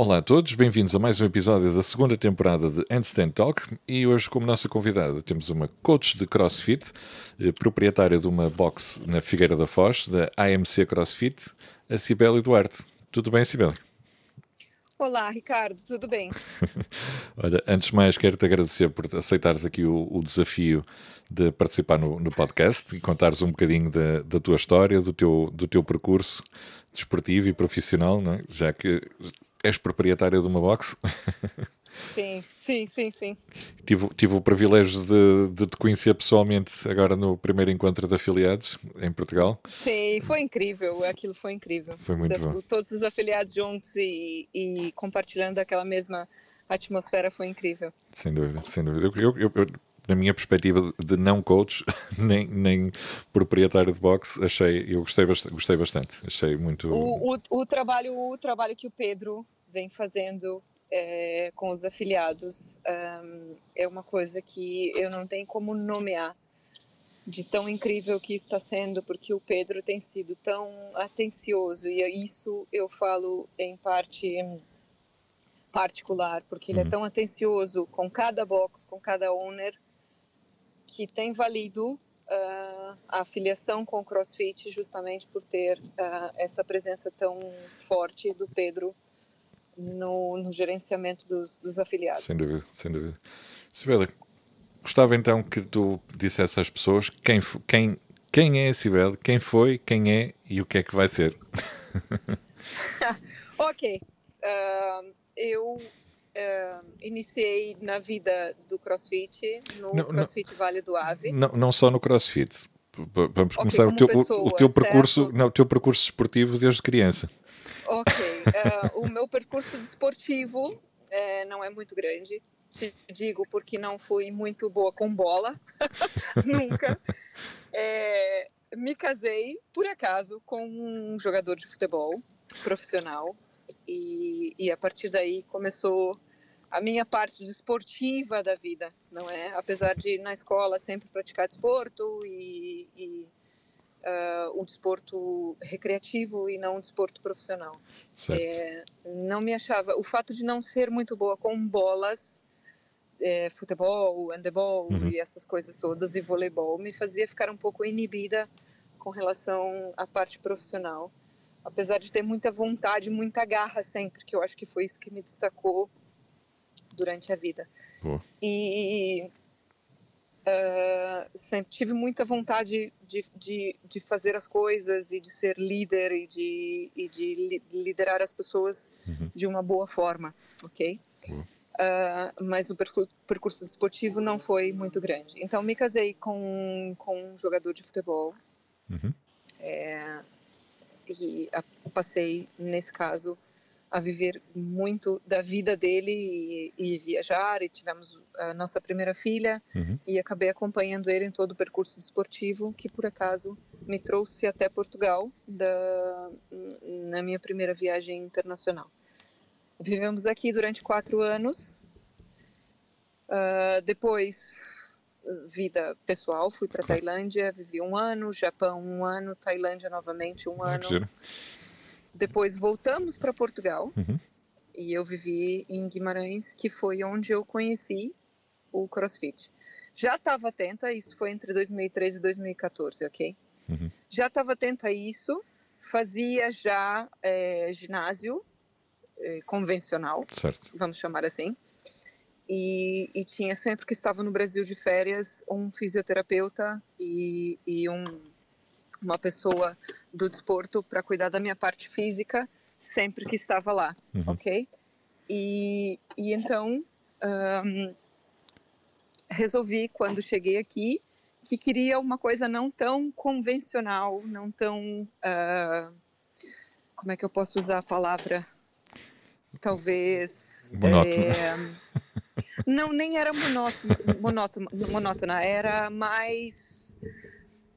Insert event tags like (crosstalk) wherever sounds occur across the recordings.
Olá a todos, bem-vindos a mais um episódio da segunda temporada de Handstand Talk e hoje como nossa convidada temos uma coach de CrossFit, eh, proprietária de uma box na Figueira da Foz, da AMC CrossFit, a Cibele Duarte. Tudo bem, Cibele? Olá, Ricardo, tudo bem? (laughs) Olha, antes de mais quero-te agradecer por aceitares aqui o, o desafio de participar no, no, podcast e contares um bocadinho da, da, tua história, do teu, do teu percurso desportivo e profissional, é? já que és proprietária de uma box. Sim, sim, sim, sim. Tive, tive o privilégio de, de te conhecer pessoalmente agora no primeiro encontro de afiliados em Portugal. Sim, foi incrível, aquilo foi incrível. Foi muito bom. Todos os afiliados juntos e, e compartilhando aquela mesma atmosfera foi incrível. Sem dúvida, sem dúvida. Eu, eu, eu, na minha perspectiva de não coach, (laughs) nem, nem proprietário de box, achei, eu gostei, gostei bastante. Achei muito. O, o, o, trabalho, o trabalho que o Pedro vem fazendo é, com os afiliados um, é uma coisa que eu não tenho como nomear de tão incrível que está sendo, porque o Pedro tem sido tão atencioso e isso eu falo em parte particular, porque ele é uhum. é tão atencioso com cada box, com cada owner, que tem valido uh, a afiliação com o CrossFit justamente por ter uh, essa presença tão forte do Pedro no, no gerenciamento dos, dos, afiliados. Sem dúvida, sem dúvida. Sibela, gostava então que tu dissesse às pessoas quem, quem, quem é a Sibela, quem foi, quem é e o que é que vai ser. (laughs) ok. Uh, eu uh, iniciei na vida do CrossFit, no não, CrossFit não, Vale do Ave. Não, não só no CrossFit. Vamos okay, começar o teu, pessoa, o, teu percurso, não, o teu percurso esportivo desde criança. Ok, uh, o meu percurso desportivo uh, não é muito grande. Te digo porque não fui muito boa com bola, (laughs) nunca. É, me casei por acaso com um jogador de futebol profissional e, e a partir daí começou a minha parte desportiva da vida, não é? Apesar de na escola sempre praticar desporto e, e uh, o desporto recreativo e não o desporto profissional. É, não me achava. O fato de não ser muito boa com bolas, é, futebol, handebol uhum. e essas coisas todas e voleibol me fazia ficar um pouco inibida com relação à parte profissional. Apesar de ter muita vontade, muita garra sempre, que eu acho que foi isso que me destacou durante a vida. E uh, sempre tive muita vontade de, de, de, fazer as coisas e de ser líder e de, e de liderar as pessoas uhum. de uma boa forma, ok? Uh, mas o percurso, percurso desportivo não foi muito grande. Então me casei com, com um jogador de futebol. Uhum. É, e a, passei, nesse caso, a viver muito da vida dele e, e, viajar e tivemos a nossa primeira filha uhum. e acabei acompanhando ele em todo o percurso desportivo que por acaso me trouxe até Portugal da, na minha primeira viagem internacional. Vivemos aqui durante quatro anos. Uh, depois vida pessoal, fui para Tailândia, vivi um ano, Japão um ano, Tailândia novamente um ano. Depois voltamos para Portugal uhum. e eu vivi em Guimarães, que foi onde eu conheci o CrossFit. Já estava atenta, isso foi entre 2013 e 2014, ok? Uhum. Já estava atenta a isso, fazia já é, ginásio é, convencional, certo. vamos chamar assim. E, e, tinha sempre que estava no Brasil de férias um fisioterapeuta e, e um uma pessoa do desporto para cuidar da minha parte física sempre que estava lá, uhum. ok? E, e então um, resolvi quando cheguei aqui que queria uma coisa não tão convencional, não tão uh, como é que eu posso usar a palavra? Talvez é, não nem era monótona, monótona, monótona era mais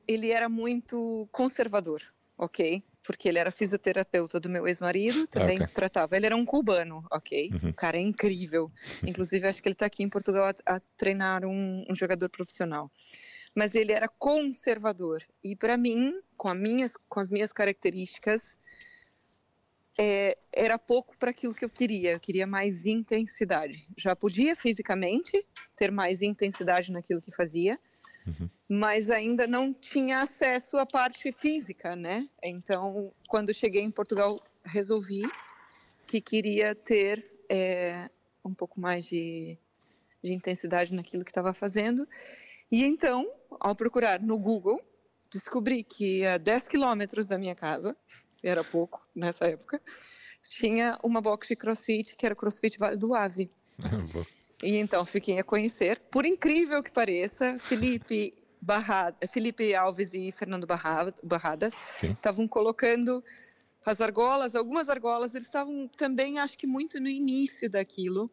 ele era muito conservador, ok? Porque ele era fisioterapeuta do meu ex-marido, também okay. tratava. Ele era um cubano, ok? Uhum. O cara é incrível. (laughs) Inclusive, acho que ele está aqui em Portugal a, a treinar um, um jogador profissional. Mas ele era conservador. E para mim, com, minhas, com as minhas características, é, era pouco para aquilo que eu queria. Eu queria mais intensidade. Já podia fisicamente ter mais intensidade naquilo que fazia, uhum. mas ainda não tinha acesso à parte física, né? Então, quando cheguei em Portugal, resolvi que queria ter é, um pouco mais de, de intensidade naquilo que estava fazendo. E então, ao procurar no Google, descobri que a 10 quilômetros da minha casa, era pouco nessa época, tinha uma box de crossfit que era CrossFit Vale do Ave. (laughs) e então fiquei a conhecer, por incrível que pareça, Felipe Barrada, Felipe Alves e Fernando Barradas estavam colocando as argolas, algumas argolas, eles estavam também, acho que muito no início daquilo.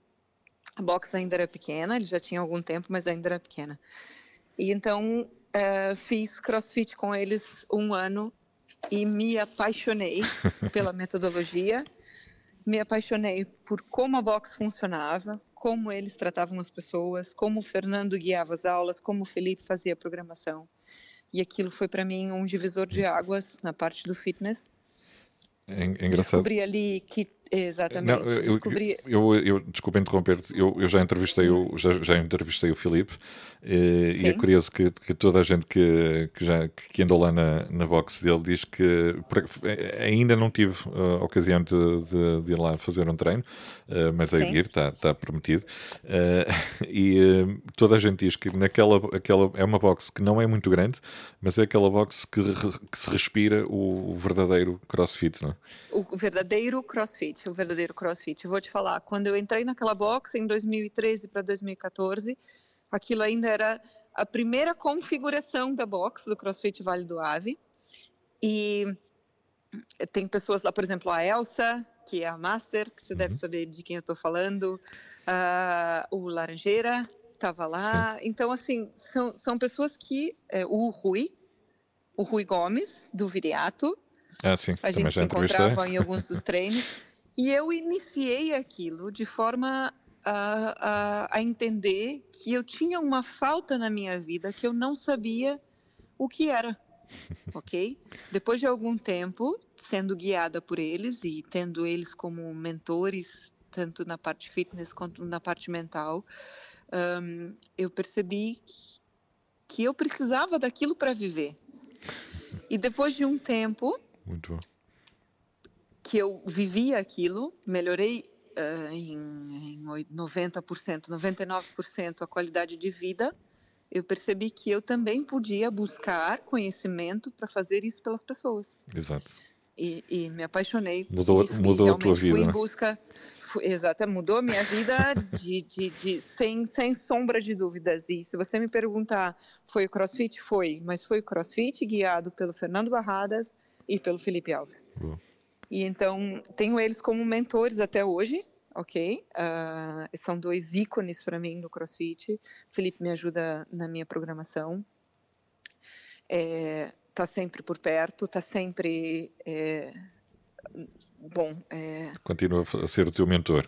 A box ainda era pequena, ele já tinha algum tempo, mas ainda era pequena. E então uh, fiz crossfit com eles um ano e me apaixonei pela (laughs) metodologia, me apaixonei por como a box funcionava, como eles tratavam as pessoas, como o Fernando guiava as aulas, como o Felipe fazia a programação. E aquilo foi para mim um divisor de águas na parte do fitness. É, é engraçado. Descobri ali que Exatamente. Não, eu, Descobri... eu, eu, eu, desculpa interromper-te, eu, eu já entrevistei o, já, já entrevistei o Filipe e, e é curioso que, que, toda a gente que, que, já, que andou lá na, na box dele diz que ainda não tive a ocasião de, de, de, ir lá fazer um treino, uh, mas é ir, está tá prometido. Uh, (laughs) e uh, toda a gente diz que naquela aquela, é uma box que não é muito grande, mas é aquela box que, que se respira o, o verdadeiro crossfit, não é? O verdadeiro crossfit crossfit, o verdadeiro crossfit. Eu vou te falar, quando eu entrei naquela box em 2013 para 2014, aquilo ainda era a primeira configuração da box do CrossFit Vale do Ave. E tem pessoas lá, por exemplo, a Elsa, que é a Master, que você uhum. deve saber de quem eu estou falando, uh, o Laranjeira estava lá. Sim. Então, assim, são, são pessoas que. É, o Rui, o Rui Gomes, do Viriato. Ah, sim. A gente se encontrava em alguns dos treinos. (laughs) E eu iniciei aquilo de forma a, a, a, entender que eu tinha uma falta na minha vida que eu não sabia o que era. (laughs) Ok? Depois de algum tempo, sendo guiada por eles e tendo eles como mentores, tanto na parte fitness quanto na parte mental, um, eu percebi que eu precisava daquilo para viver. E depois de um tempo, Muito bom que eu vivia aquilo, melhorei uh, em, em 90%, 99% a qualidade de vida, eu percebi que eu também podia buscar conhecimento para fazer isso pelas pessoas. Exato. E, e me apaixonei. Mudou, e, mudou a tua vida. Fui em busca, fui, exato, mudou a minha vida de, de, de, sem, sem sombra de dúvidas. E se você me perguntar, foi o CrossFit? Foi, mas foi o CrossFit guiado pelo Fernando Barradas e pelo Felipe Alves. E então tenho eles como mentores até hoje, ok? Uh, são dois ícones para mim no CrossFit. O Felipe me ajuda na minha programação. É, tá sempre por perto, tá sempre é, bom. É... Continua a ser o teu mentor,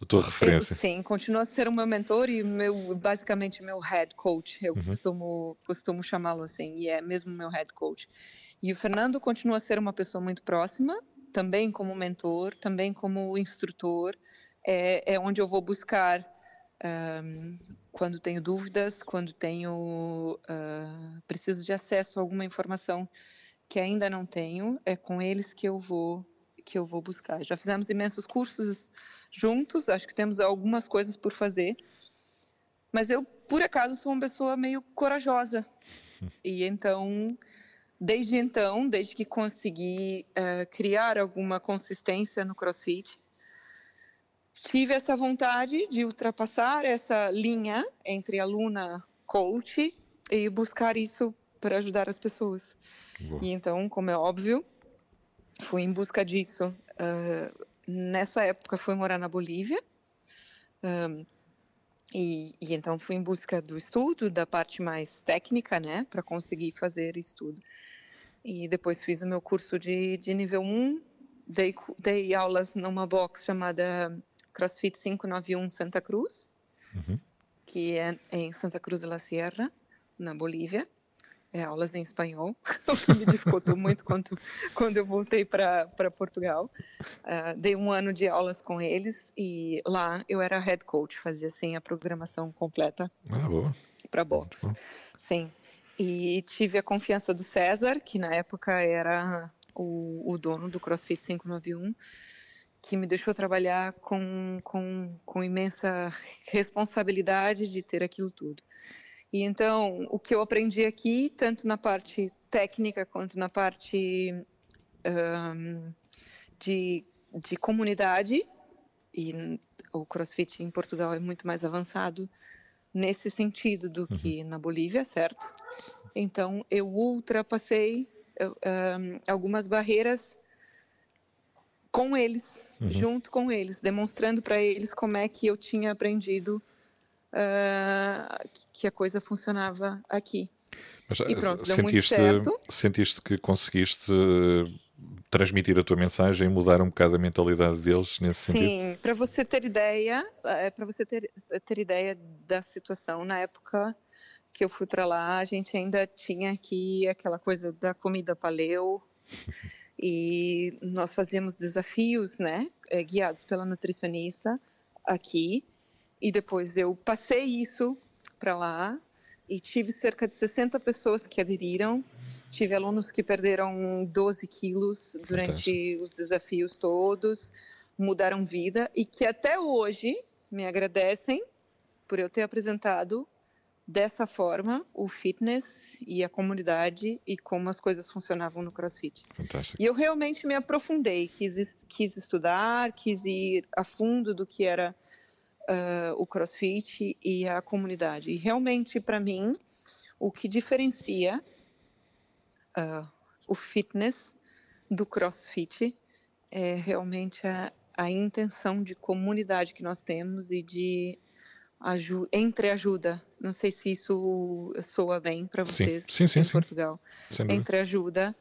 a tua referência. sim, continua a ser o meu mentor e meu, basicamente meu head coach. Eu uhum. costumo, costumo chamá-lo assim, e é mesmo meu head coach. E o Fernando continua a ser uma pessoa muito próxima, também como mentor, também como instrutor, é, é onde eu vou buscar um, quando tenho dúvidas, quando tenho uh, preciso de acesso a alguma informação que ainda não tenho, é com eles que eu vou que eu vou buscar. Já fizemos imensos cursos juntos, acho que temos algumas coisas por fazer, mas eu por acaso sou uma pessoa meio corajosa (laughs) e então Desde então, desde que consegui uh, criar alguma consistência no CrossFit, tive essa vontade de ultrapassar essa linha entre aluna coach e buscar isso para ajudar as pessoas. Boa. E então, como é óbvio, fui em busca disso. Uh, nessa época, fui morar na Bolívia. Um, e, e, então fui em busca do estudo, da parte mais técnica, né, para conseguir fazer estudo. E depois fiz o meu curso de, de nível 1, dei, dei aulas numa box chamada CrossFit 591 Santa Cruz, uhum. que é em Santa Cruz de la Sierra, na Bolívia. É aulas em espanhol, (laughs) o que me dificultou muito quando, quando eu voltei para Portugal. Uh, dei um ano de aulas com eles e lá eu era head coach, fazia assim a programação completa ah, para box. Sim. E tive a confiança do César, que na época era o, o dono do CrossFit 591 que me deixou trabalhar com, com, com imensa responsabilidade de ter aquilo tudo. E então, o que eu aprendi aqui, tanto na parte técnica quanto na parte um, de, de comunidade, e o CrossFit em Portugal é muito mais avançado nesse sentido do uhum. que na Bolívia, certo? Então, eu ultrapassei um, algumas barreiras com eles, uhum. junto com eles, demonstrando para eles como é que eu tinha aprendido uh, que a coisa funcionava aqui. Mas, e pronto, deu muito certo. Sentiste que conseguiste eh, transmitir a tua mensagem e mudar um bocado a mentalidade deles nesse Sim, sentido? Sim, para você ter ideia, é, para você ter, ter ideia da situação, na época que eu fui para lá, a gente ainda tinha aqui aquela coisa da comida paleo, (laughs) e nós fazíamos desafios, né, é, guiados pela nutricionista aqui, e depois eu passei isso para lá e tive cerca de 60 pessoas que aderiram. Tive alunos que perderam 12 quilos durante Fantástico. os desafios todos, mudaram vida e que até hoje me agradecem por eu ter apresentado dessa forma o fitness e a comunidade e como as coisas funcionavam no CrossFit. Fantástico. E eu realmente me aprofundei, quis, quis estudar, quis ir a fundo do que era uh, o CrossFit e a comunidade. E realmente, para mim, o que diferencia uh, o fitness do CrossFit é realmente a, a intenção de comunidade que nós temos e de aju entre ajuda. Não sei se isso soa bem para vocês sim, sim, em sim, Portugal. Entre ajuda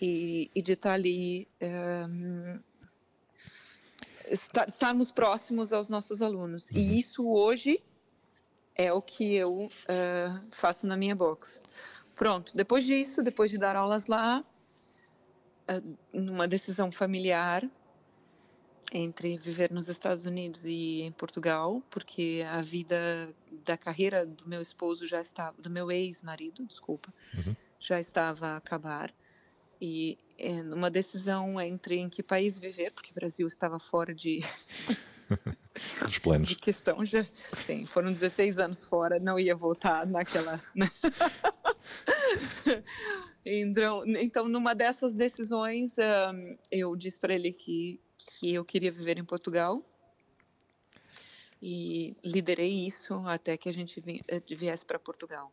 e, e de estar tá ali um, estarmos próximos aos nossos alunos. Uhum. E isso hoje é o que eu uh, faço na minha box. Pronto, depois disso, depois de dar aulas lá, uh, numa decisão familiar entre viver nos Estados Unidos e em Portugal, porque a vida da carreira do meu esposo já estava, do meu ex-marido, desculpa, uhum. já estava a acabar e é, numa decisão entre em que país viver, porque o Brasil estava fora de (laughs) Os planos. de questão já, sim, foram 16 anos fora, não ia voltar naquela né? (laughs) então, então, numa dessas decisões, um, eu disse para ele que que eu queria viver em Portugal e liderei isso até que a gente eh, viesse para Portugal.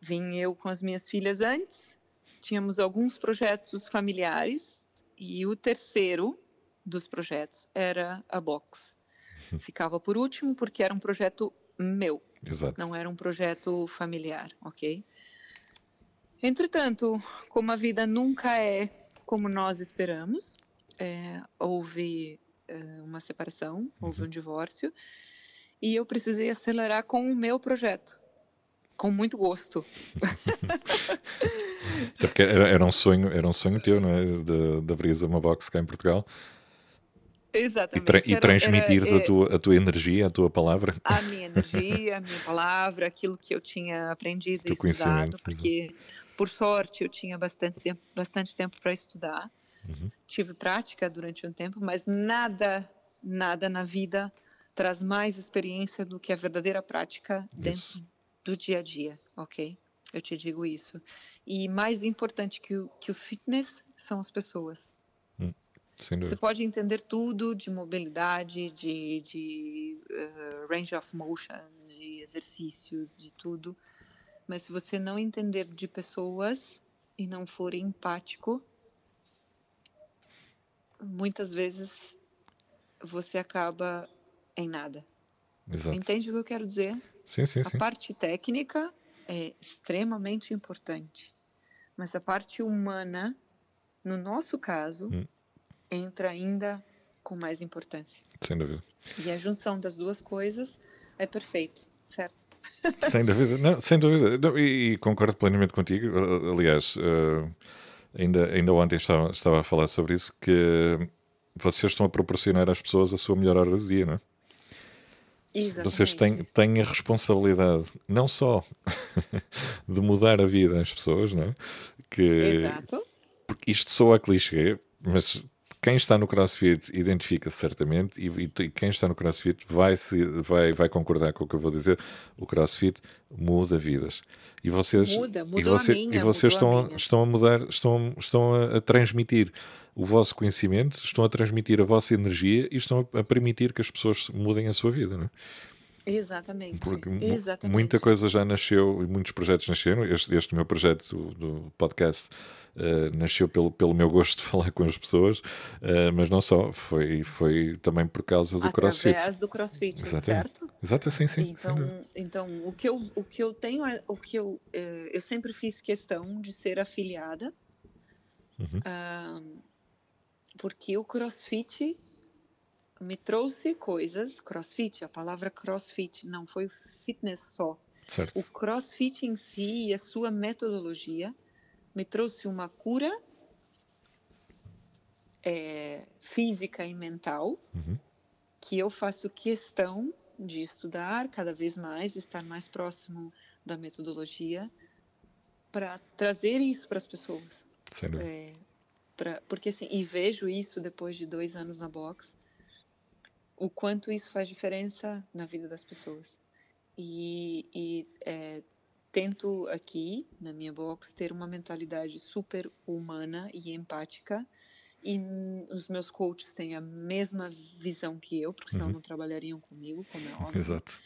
Vim eu com as minhas filhas antes tínhamos alguns projetos familiares e o terceiro dos projetos era a box. (laughs) Ficava por último porque era um projeto meu, Exato. não era um projeto familiar, ok? Entretanto, como a vida nunca é como nós esperamos, é, houve é, uma separação, houve uhum. um divórcio, e eu precisei acelerar com o meu projeto, com muito gosto. (laughs) (laughs) Até porque era, era, um sonho, era um sonho teu, não é? De, de abrir uma box cá em Portugal. Exatamente. E, tra e transmitires a, tua, a tua energia, a tua palavra. A minha (laughs) energia, a minha palavra, aquilo que eu tinha aprendido e estudado, porque, por sorte, eu tinha bastante tempo, bastante tempo para estudar. Uhum. Tive prática durante um tempo, mas nada, nada na vida traz mais experiência do que a verdadeira prática dentro Isso. do dia a dia, ok? Eu te digo isso. E mais importante que o, que o fitness são as pessoas. Hum, Você pode entender tudo de mobilidade, de, de uh, range of motion, de exercícios, de tudo. Mas se você não entender de pessoas e não for empático, muitas vezes você acaba em nada. Exato. Entende o que eu quero dizer? Sim, sim, a sim. A parte técnica é extremamente importante. Mas a parte humana, no nosso caso, hum. entra ainda com mais importância. Sem dúvida. E a junção das duas coisas é perfeito, certo? Sem dúvida, não, sem dúvida. Não, e, e, concordo plenamente contigo. Aliás, uh, ainda, ainda ontem estava, estava a falar sobre isso, que vocês estão a proporcionar às pessoas a sua melhor hora do dia, não é? Exatamente. Vocês têm, têm a responsabilidade não só (laughs) de mudar a vida às pessoas, não é? Que, Exato. Porque isto soa clichê, mas quem está no CrossFit identifica-se certamente e, e, quem está no CrossFit vai, se, vai, vai concordar com o que eu vou dizer. O CrossFit muda vidas. E vocês, muda, e, você, minha, e vocês estão, a estão a mudar, estão, estão a, a, transmitir o vosso conhecimento, estão a transmitir a vossa energia e estão a, a permitir que as pessoas mudem a sua vida, não é? Exatamente. Porque Exatamente. muita coisa já nasceu e muitos projetos nasceram. Este, este meu projeto do, do podcast uh, nasceu pelo, pelo meu gosto de (laughs) falar com as pessoas, uh, mas não só, foi, foi também por causa do Através CrossFit. Através do CrossFit, Exatamente. certo? Exato, sim, sim. Então, então o, que eu, o que eu tenho é o que eu, uh, eu sempre fiz questão de ser afiliada, uhum. porque o CrossFit me trouxe coisas, crossfit, a palavra crossfit não foi fitness só. Certo. O crossfit em si e a sua metodologia me trouxe uma cura é, física e mental uhum. que eu faço questão de estudar cada vez mais, estar mais próximo da metodologia para trazer isso para as pessoas. É, pra, porque assim, e vejo isso depois de dois anos na box, o quanto isso faz diferença na vida das pessoas. E, e é, tento aqui, na minha box, ter uma mentalidade super humana e empática. E os meus coaches têm a mesma visão que eu, porque senão uhum. não trabalhariam comigo, como é (laughs) óbvio. Exato.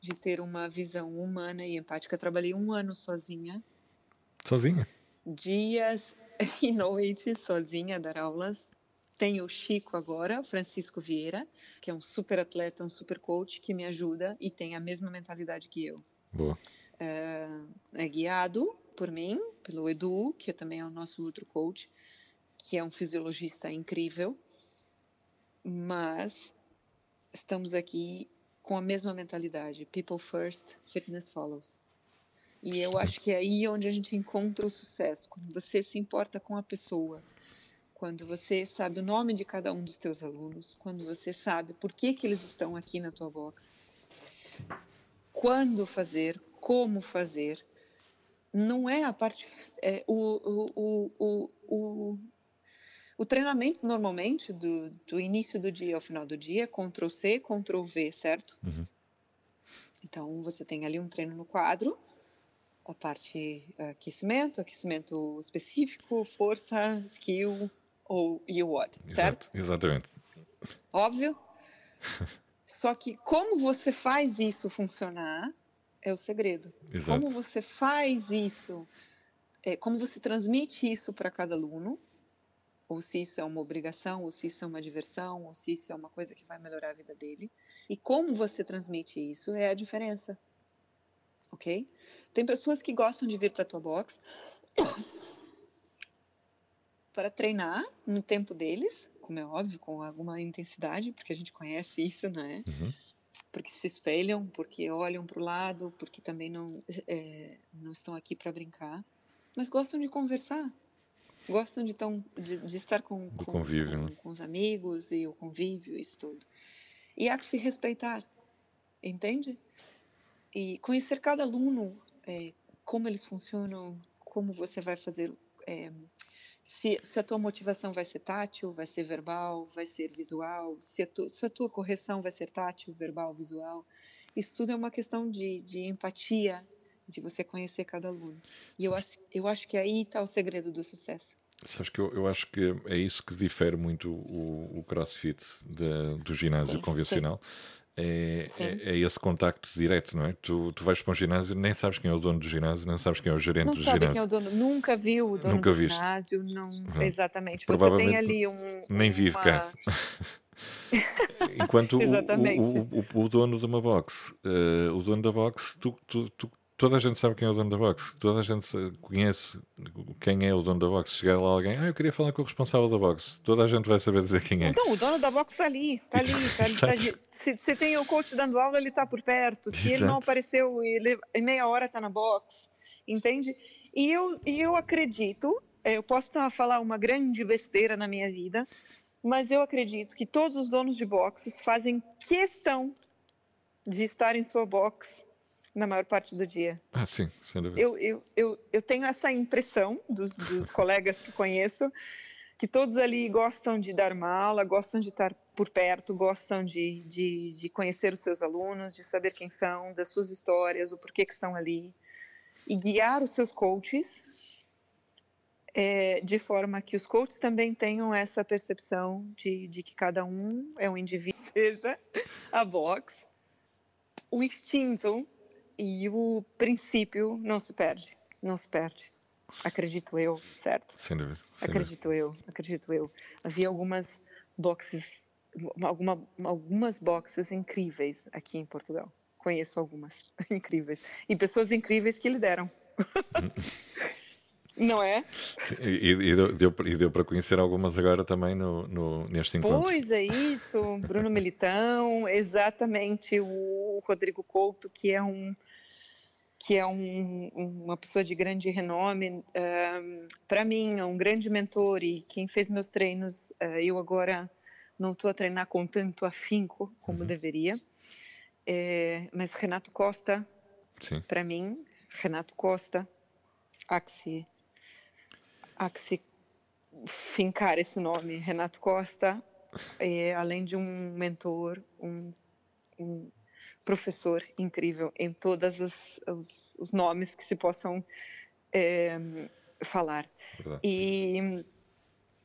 De ter uma visão humana e empática. trabalhei um ano sozinha. Sozinha? Dias (laughs) e noites sozinha, dar aulas tenho o Chico agora, Francisco Vieira, que é um super atleta, um super coach que me ajuda e tem a mesma mentalidade que eu. Boa. É, é guiado por mim, pelo Edu, que também é o nosso outro coach, que é um fisiologista incrível, mas estamos aqui com a mesma mentalidade, people first, fitness follows. E eu acho que é aí onde a gente encontra o sucesso, quando você se importa com a pessoa, quando você sabe o nome de cada um dos teus alunos, quando você sabe por que, que eles estão aqui na tua box, quando fazer, como fazer, não é a parte. É, o, o, o, o, o, treinamento, normalmente, do, do início do dia ao final do dia, é Ctrl C, Ctrl V, certo? Uhum. Então, você tem ali um treino no quadro, a parte aquecimento, aquecimento específico, força, skill, ou you what, certo? exatamente. Óbvio. (laughs) Só que como você faz isso funcionar é o segredo. Exato. Como você faz isso, é, como você transmite isso para cada aluno, ou se isso é uma obrigação, ou se isso é uma diversão, ou se isso é uma coisa que vai melhorar a vida dele, e como você transmite isso é a diferença. Ok? Tem pessoas que gostam de vir para a tua box para treinar no tempo deles, como é óbvio, com alguma intensidade, porque a gente conhece isso, né? Uhum. Porque se espelham, porque olham para o lado, porque também não, é, não estão aqui para brincar, mas gostam de conversar, gostam de, tão, de, de estar com, com, convívio, com, né? com os amigos e o convívio, isso tudo. E há que se respeitar, entende? E conhecer cada aluno, é, como eles funcionam, como você vai fazer é, se, se, a tua motivação vai ser tátil, vai ser verbal, vai ser visual, se a, tu, se a tua correção vai ser tátil, verbal, visual. Isso tudo é uma questão de, de empatia, de você conhecer cada aluno. E eu, eu acho que aí está o segredo do sucesso. Sabes que eu, eu acho que é isso que difere muito o, o crossfit de, do ginásio sim, convencional. É, é, é, esse contacto direto, não é? Tu, tu vais para um ginásio, nem sabes quem é o dono do ginásio, nem sabes quem é o gerente não do sabe ginásio. Quem é o dono, nunca viu o dono nunca do viste. ginásio, não, Uhum. exatamente. Você tem ali um. Nem vive uma... cá. (laughs) Enquanto o, o, o, o, dono de uma box, uh, o dono da box, tu, tu, tu, toda a gente sabe quem é o dono da box, toda a gente conhece quem é o dono da box. Chegar lá alguém, ah, eu queria falar com o responsável da box, toda a gente vai saber dizer quem é. Então, o dono da box está ali, está ali. Tá, (laughs) tá, se, se, tem o coach dando aula, ele está por perto. Se Exato. ele não apareceu, ele, em meia hora está na box, entende? E eu, e eu acredito, é, eu posso falar uma grande besteira na minha vida, mas eu acredito que todos os donos de boxes fazem questão de estar em sua box na maior parte do dia. Ah, sim, sem dúvida. Eu, eu, eu, eu tenho essa impressão dos, dos (laughs) colegas que conheço, que todos ali gostam de dar uma aula, gostam de estar por perto, gostam de, de, de conhecer os seus alunos, de saber quem são, das suas histórias, o porquê que estão ali, e guiar os seus coaches é, de forma que os coaches também tenham essa percepção de, de que cada um é um indivíduo, (laughs) seja a box, o instinto e o princípio não se perde, não se perde. Acredito eu, certo? Sem dúvida. Sem acredito dúvida. eu, acredito eu. Havia algumas boxes, alguma, algumas boxes incríveis aqui em Portugal. Conheço algumas (laughs) incríveis e pessoas incríveis que lideram. (laughs) Não é? Sim, e, e, deu, e deu para conhecer algumas agora também no, no, neste encontro. Pois é isso, Bruno Militão, exatamente o Rodrigo Couto, que é um que é um, uma pessoa de grande renome, um, para mim é um grande mentor e quem fez meus treinos, uh, eu agora não estou a treinar com tanto afinco como uhum. deveria, é, mas Renato Costa, para mim, Renato Costa, Axi há que se fincar esse nome. Renato Costa, é, além de um mentor, um, um professor incrível em todos os, os, nomes que se possam é, falar. E,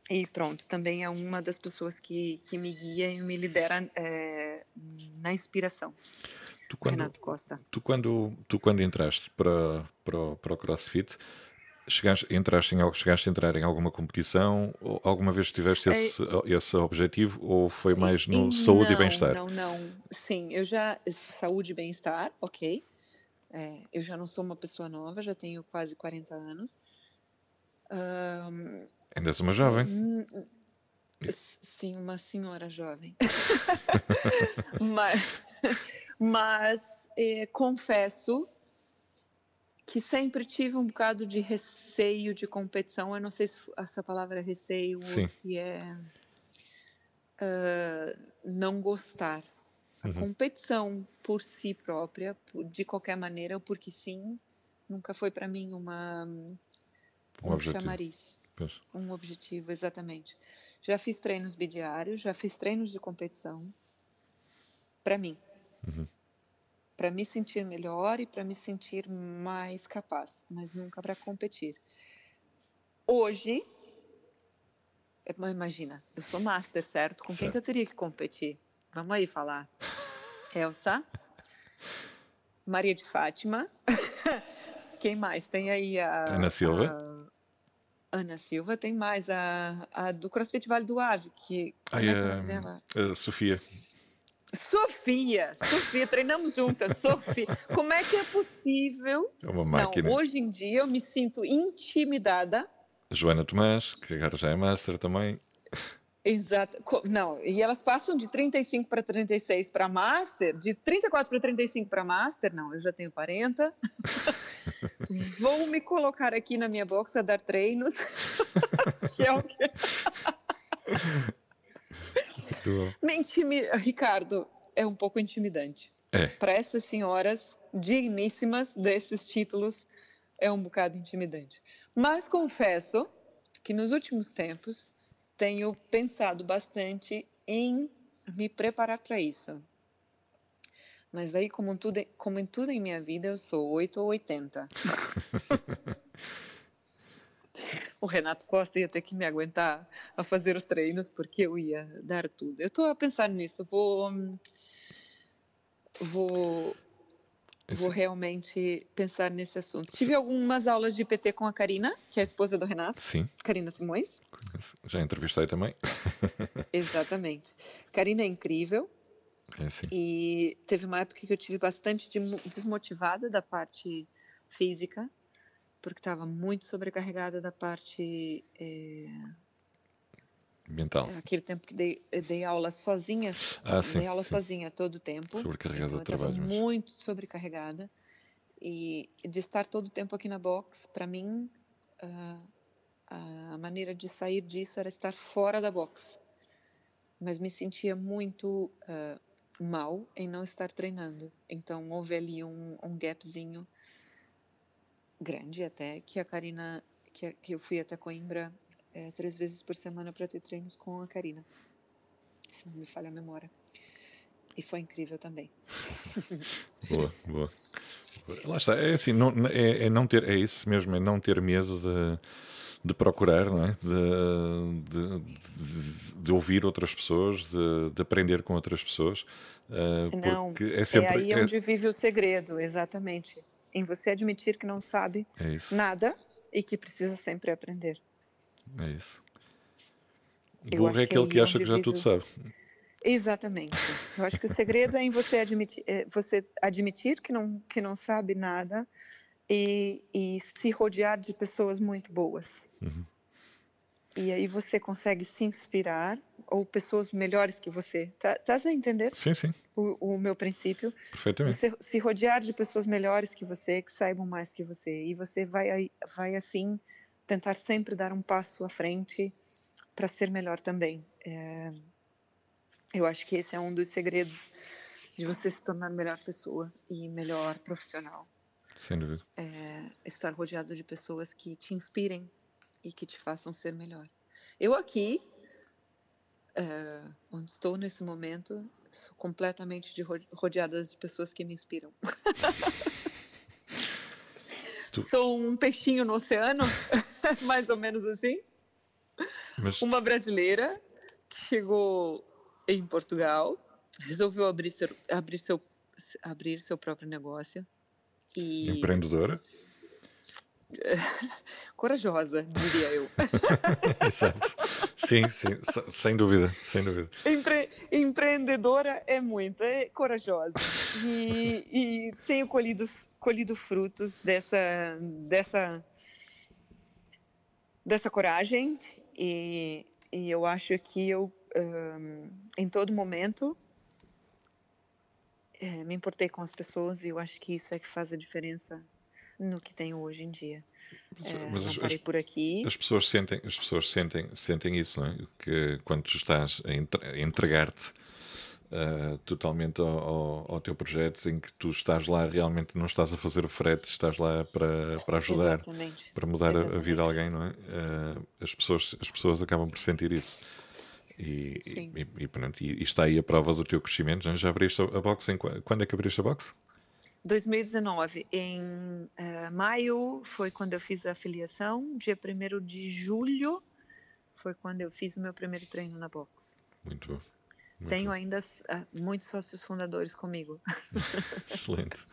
e pronto, também é uma das pessoas que, que me guia e me lidera é, na inspiração. Tu quando, Renato Costa. Tu quando, tu quando entraste para, para, para o CrossFit, Chegaste, entraste em, chegaste a entrar em alguma competição? Alguma vez tiveste é esse, é, esse objetivo? Ou foi mais no não, saúde e bem-estar? Não, não. Sim, eu já. Saúde e bem-estar, ok. É, eu já não sou uma pessoa nova, já tenho quase 40 anos. Um, Ainda és uma jovem. Sim, uma senhora jovem. (laughs) (laughs) mas mas é, confesso que sempre tive um bocado de receio de competição. Eu não sei se essa palavra é receio Sim. ou se é uh, não gostar. A uhum. competição por si própria, de qualquer maneira, porque sim, nunca foi para mim uma um, um objetivo. chamariz. Pois. Um objetivo, exatamente. Já fiz treinos bidiários, já fiz treinos de competição para mim. Uhum para me sentir melhor e para me sentir mais capaz, mas nunca para competir. Hoje, imagina, eu sou master, certo? Com certo. quem que eu teria que competir? Vamos aí falar. Elsa, Maria de Fátima, (laughs) quem mais? Tem aí a Ana Silva. A, Ana Silva, tem mais a, a do CrossFit Vale do Ave, que. Ai, é a, a Sofia. Sofia, Sofia, treinamos juntas, Sofia. Como é que é possível? É uma máquina. Não, hoje em dia eu me sinto intimidada. Joana Tomás, que agora já é master também. Exato. Não, e elas passam de 35 para 36 para master, de 34 para 35 para master. Não, eu já tenho 40. (laughs) Vou me colocar aqui na minha box a dar treinos. (laughs) que é o que (laughs) Muito Ricardo, é um pouco intimidante. É. Para essas senhoras digníssimas desses títulos, é um bocado intimidante. Mas confesso que nos últimos tempos tenho pensado bastante em me preparar para isso. Mas aí, como, tudo, como em tudo em minha vida, eu sou 8 ou 80. (laughs) o Renato Costa ia ter que me aguentar a fazer os treinos porque eu ia dar tudo. Eu estou a pensar nisso, vou vou vou realmente pensar nesse assunto. Tive algumas aulas de PT com a Karina, que é a esposa do Renato. Sim. Karina Simões. Já entrevistei também. (laughs) Exatamente. Karina é incrível. É, e teve uma época que eu tive bastante desmotivada da parte física, porque estava muito sobrecarregada da parte é, mental. Aquele tempo que dei, dei aula sozinha, ah, sim, dei aula sim. sozinha todo o tempo. Sobrecarregada então, de trabalho. Mas... Muito sobrecarregada. E de estar todo o tempo aqui na box, para mim, uh, a maneira de sair disso era estar fora da box. Mas me sentia muito uh, mal em não estar treinando. Então houve ali um, um gapzinho grande até que a Karina, que, que eu fui até Coimbra é, três vezes por semana para ter treinos com a Karina. Se não me falha a memória. E foi incrível também. (laughs) boa, boa. Lá está, é assim, não, é, é, não ter, é isso mesmo, é não ter medo de, de procurar, não é? De, de, de ouvir outras pessoas, de, de, aprender com outras pessoas. Uh, não, é, sempre, é aí é... onde vive o segredo, exatamente. Em você admitir que não sabe é nada e que precisa sempre aprender. É isso. Burro é aquele que, que acha que já tudo sabe. Exatamente. Eu acho que o segredo é em você admitir, é você admitir que não, que não sabe nada e, e se rodear de pessoas muito boas. Uhum. E aí você consegue se inspirar ou pessoas melhores que você. Tá, tá a entender? Sim, sim. O, o meu princípio. Perfeitamente. Você se rodear de pessoas melhores que você, que saibam mais que você. E você vai, vai assim tentar sempre dar um passo à frente para ser melhor também. É, eu acho que esse é um dos segredos de você se tornar melhor pessoa e melhor profissional. Sem dúvida. É, estar rodeado de pessoas que te inspirem e que te façam ser melhor. Eu aqui, é, onde estou nesse momento, sou completamente de rodeada de pessoas que me inspiram. (laughs) tu... Sou um peixinho no oceano, (laughs) mais ou menos assim. Mas... Uma brasileira que chegou em Portugal, resolveu abrir seu, abrir seu, abrir seu próprio negócio. E... Empreendedora? (laughs) Corajosa, diria eu. Exato. Sim, sim, sem dúvida, sem dúvida. Empre... Empreendedora é muito, é corajosa. E, e tenho colhido, colhido frutos dessa, dessa, dessa coragem e, e eu acho que eu, um, em todo momento, é, me importei com as pessoas e eu acho que isso é que faz a diferença no que tenho hoje em dia. Mas, é, mas as, parei por aqui. As pessoas sentem, as pessoas sentem, sentem isso, não é? Que quando tu estás a entregar-te uh, totalmente ao, ao, ao, teu projeto, em que tu estás lá realmente não estás a fazer o frete, estás lá para, para ajudar, Exatamente. para mudar a, a, vida de alguém, não é? Uh, as pessoas, as pessoas acabam por sentir isso. E, e, e, pronto, e, está aí a prova do teu crescimento. Já abriste a box? Em, quando é que abriste a box? 2019, em uh, maio foi quando eu fiz a afiliação, dia 1 de julho foi quando eu fiz o meu primeiro treino na box. Muito bom. Muito Tenho bom. ainda uh, muitos sócios fundadores comigo. (laughs) excelente,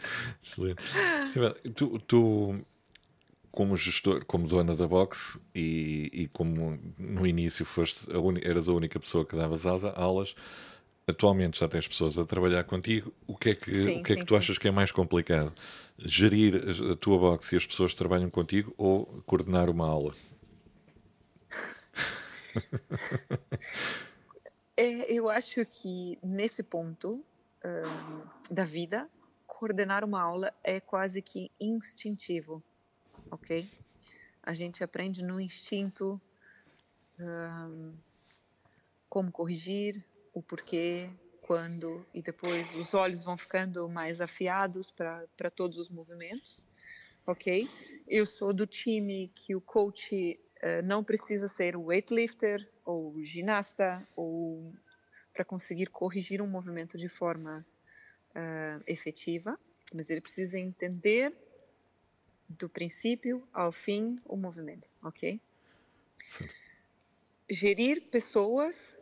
excelente. Tu, tu, como gestor, como dona da box e, e como no início foste a eras a única pessoa que davas aulas, atualmente já tens pessoas a trabalhar contigo, o que é que, sim, o que, é que tu sim. achas que é mais complicado? Gerir a tua box e as pessoas que trabalham contigo ou coordenar uma aula? (laughs) é, eu acho que nesse ponto um, da vida, coordenar uma aula é quase que instintivo, ok? A gente aprende no instinto um, como corrigir, o porquê, quando, e depois os olhos vão ficando mais afiados para todos os movimentos, ok? Eu sou do time que o coach uh, não precisa ser weightlifter ou ginasta ou para conseguir corrigir um movimento de forma uh, efetiva, mas ele precisa entender do princípio ao fim o movimento, ok? Sim. Gerir pessoas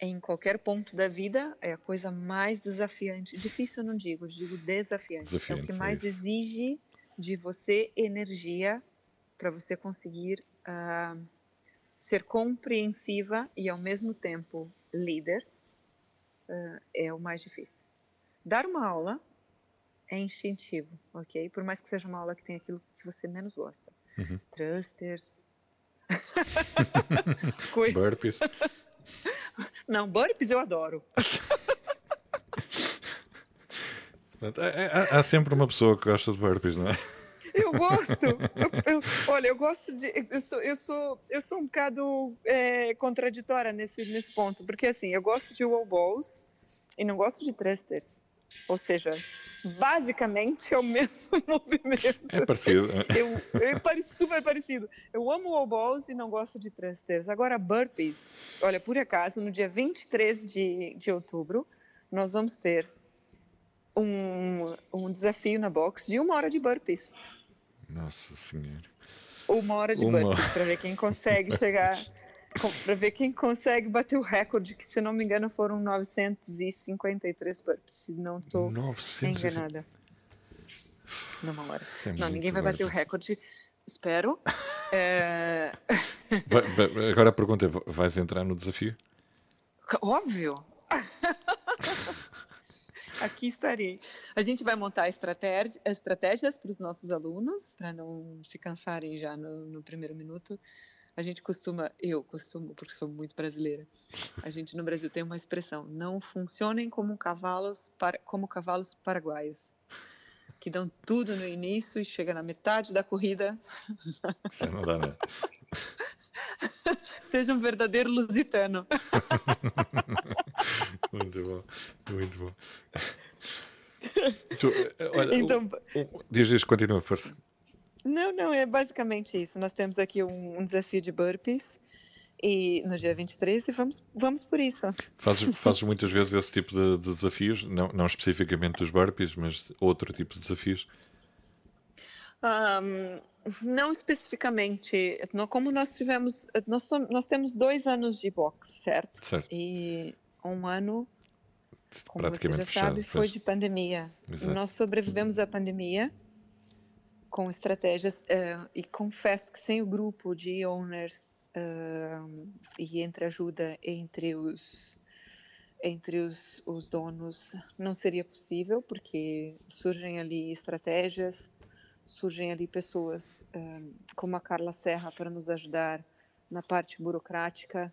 em qualquer ponto da vida é a coisa mais desafiante. Difícil eu não digo, digo desafiante. desafiante é o que mais é exige de você energia para você conseguir uh, ser compreensiva e ao mesmo tempo líder uh, é o mais difícil. Dar uma aula é instintivo, ok? Por mais que seja uma aula que tem aquilo que você menos gosta. Uhum. Thrusters. (laughs) burpees. (laughs) Não, burpees eu adoro. há, há sempre uma pessoa que gosta de burpees, não é? Eu gosto. Eu, (laughs) eu, olha, eu gosto de. Eu sou, eu sou, eu sou um bocado é, contraditória nesse, nesse ponto, porque assim, eu gosto de wall balls e não gosto de thrusters. Ou seja, basicamente é o mesmo (laughs) movimento. É parecido. Eu, é super parecido. Eu amo wall balls e não gosto de thrusters. Agora, burpees. Olha, por acaso, no dia 23 de, de outubro, nós vamos ter um, um desafio na box de uma hora de burpees. Nossa Senhora. Uma hora de uma... burpees para ver quem consegue chegar, (laughs) para ver quem consegue bater o recorde, que se não me engano foram 953 burpees, se não estou 900... enganada. Numa hora. É não, ninguém vai bater o recorde, espero. (laughs) É... Vai, agora a pergunta é: vais entrar no desafio? Óbvio! (laughs) aqui estarei. A gente vai montar estratégia, estratégias para os nossos alunos, para não se cansarem já no, no, primeiro minuto. A gente costuma, eu costumo, porque sou muito brasileira, a gente no Brasil tem uma expressão: não funcionem como cavalos, para, como cavalos paraguaios. Que dão tudo no início e chega na metade da corrida. Você não dá, né? (laughs) Seja um verdadeiro lusitano. (laughs) muito bom, muito bom. Tu, olha, então, o, o, diz, diz, continua, força. Não, não, é basicamente isso. Nós temos aqui um, um desafio de burpees e no dia 23 e vamos, vamos por isso. Fazes, (laughs) fazes muitas vezes esse tipo de, de, desafios, não, não especificamente dos burpees, mas outro tipo de desafios? Um, não especificamente. Como nós tivemos, nós, nós temos dois anos de boxe, certo? Certo. E um ano, como você já fechado, sabe, foi de pandemia. Exato. Nós sobrevivemos à pandemia com estratégias uh, e confesso que sem o grupo de owners uh, e entre ajuda entre os entre os, os donos não seria possível porque surgem ali estratégias surgem ali pessoas uh, como a Carla Serra para nos ajudar na parte burocrática.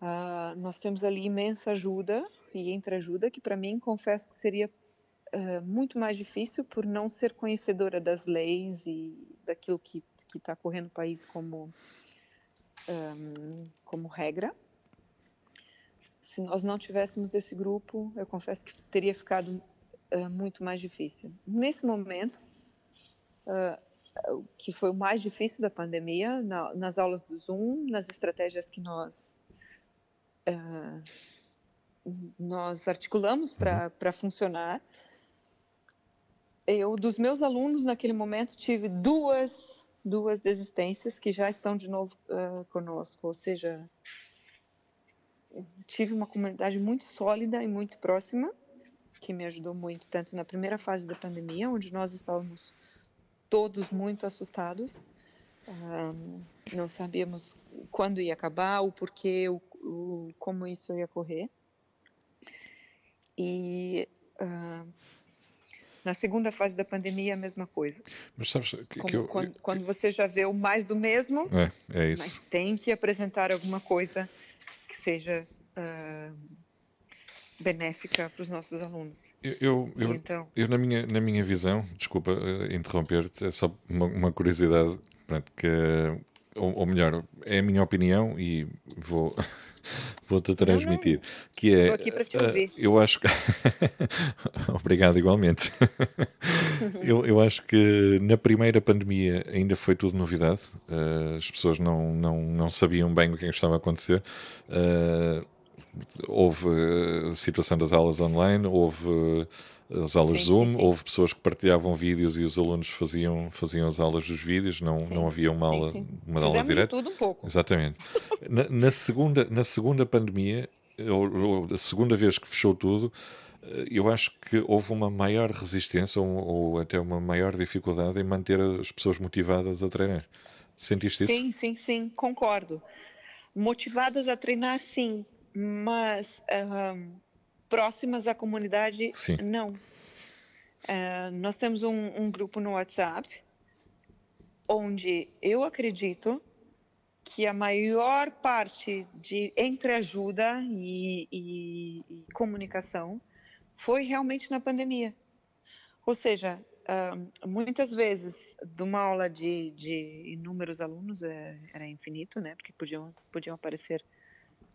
Uh, nós temos ali imensa ajuda e entreajuda que para mim confesso que seria uh, muito mais difícil por não ser conhecedora das leis e daquilo que que está correndo no país como um, como regra. Se nós não tivéssemos esse grupo, eu confesso que teria ficado uh, muito mais difícil. Nesse momento, que foi o mais difícil da pandemia, na, nas aulas do Zoom, nas estratégias que nós uh, nós articulamos para uhum. funcionar. Eu, dos meus alunos, naquele momento, tive duas, duas desistências que já estão de novo uh, conosco, ou seja, tive uma comunidade muito sólida e muito próxima, que me ajudou muito, tanto na primeira fase da pandemia, onde nós estávamos todos muito assustados, não sabíamos quando ia acabar, o porquê, o, o, como isso ia correr. E uh, na segunda fase da pandemia, a mesma coisa. Mas sabes que, Como, que eu... quando, quando, você já vê o mais do mesmo, é, é isso. mas tem que apresentar alguma coisa que seja uh, benéfica para os nossos alunos. Eu, eu, eu, então... eu, na, minha, na minha visão, desculpa uh, interromper-te, é só uma, uma curiosidade, pronto, que, ou, ou melhor, é a minha opinião e vou (laughs) vou-te transmitir. Não, não. Que é, Estou aqui para te ouvir. Uh, eu acho que. (laughs) Obrigado, igualmente. (laughs) eu, eu acho que na primeira pandemia ainda foi tudo novidade. Uh, as pessoas não, não, não sabiam bem o que, é estava a acontecer. Uh, houve a situação das aulas online, houve as aulas sim, Zoom, sim, sim. houve pessoas que partilhavam vídeos e os alunos faziam, faziam as aulas dos vídeos, não, não havia uma aula, uma aula direta. tudo um pouco. Exatamente. (laughs) na, na, segunda, na segunda pandemia, ou, ou, a segunda vez que fechou tudo, eh, eu acho que houve uma maior resistência ou, ou, até uma maior dificuldade em manter as pessoas motivadas a treinar. Sentiste isso? Sim, sim, sim, concordo. Motivadas a treinar, sim, mas próximas à comunidade, Sim. não. Uh, nós temos um, um, grupo no WhatsApp onde eu acredito que a maior parte de entreajuda e, e, e comunicação foi realmente na pandemia. Ou seja, uh, muitas vezes, de uma aula de, de inúmeros alunos, é, era infinito, né? Porque podiam, podiam aparecer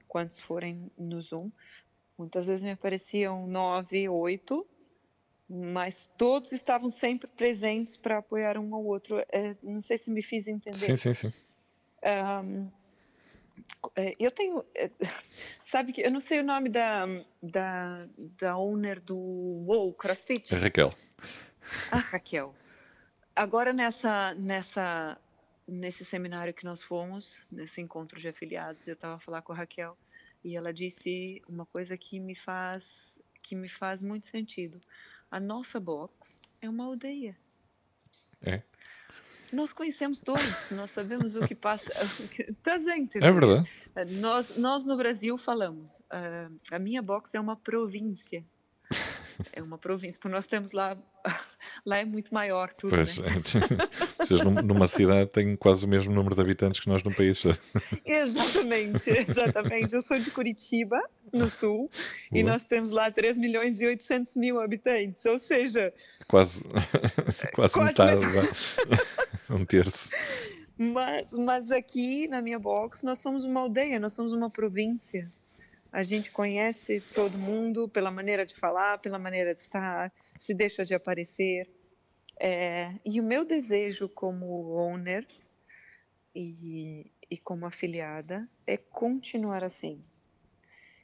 quantos forem no Zoom. Muitas vezes me apareciam nove, oito, mas todos estavam sempre presentes para apoiar um ao outro. É, não sei se me fiz entender. Sim, sim, sim. Um, é, eu tenho, é, (laughs) sabe que eu não sei o nome da da, da owner do WoW CrossFit. Raquel. A Raquel. Agora nessa nessa nesse seminário que nós fomos, nesse encontro de afiliados, eu estava a falar com a Raquel e ela disse uma coisa que me faz que me faz muito sentido. A nossa box é uma aldeia. É. Nós conhecemos todos, nós sabemos o que passa. (laughs) Tá É verdade. Nós, nós no Brasil falamos, uh, a minha box é uma província. É uma província, porque nós temos lá (laughs) lá é muito maior tudo, pois, né? é. (laughs) Vocês numa cidade têm quase o mesmo número de habitantes que nós no país. (laughs) exatamente, exatamente. Eu sou de Curitiba, no sul, Boa. e nós temos lá 3 milhões e 800 mil habitantes, ou seja... Quase, quase, quase metade, metade. um terço. Mas, mas aqui na minha box nós somos uma aldeia, nós somos uma província. A gente conhece todo mundo pela maneira de falar, pela maneira de estar, se deixa de aparecer. É, e o meu desejo como owner e, e como afiliada é continuar assim.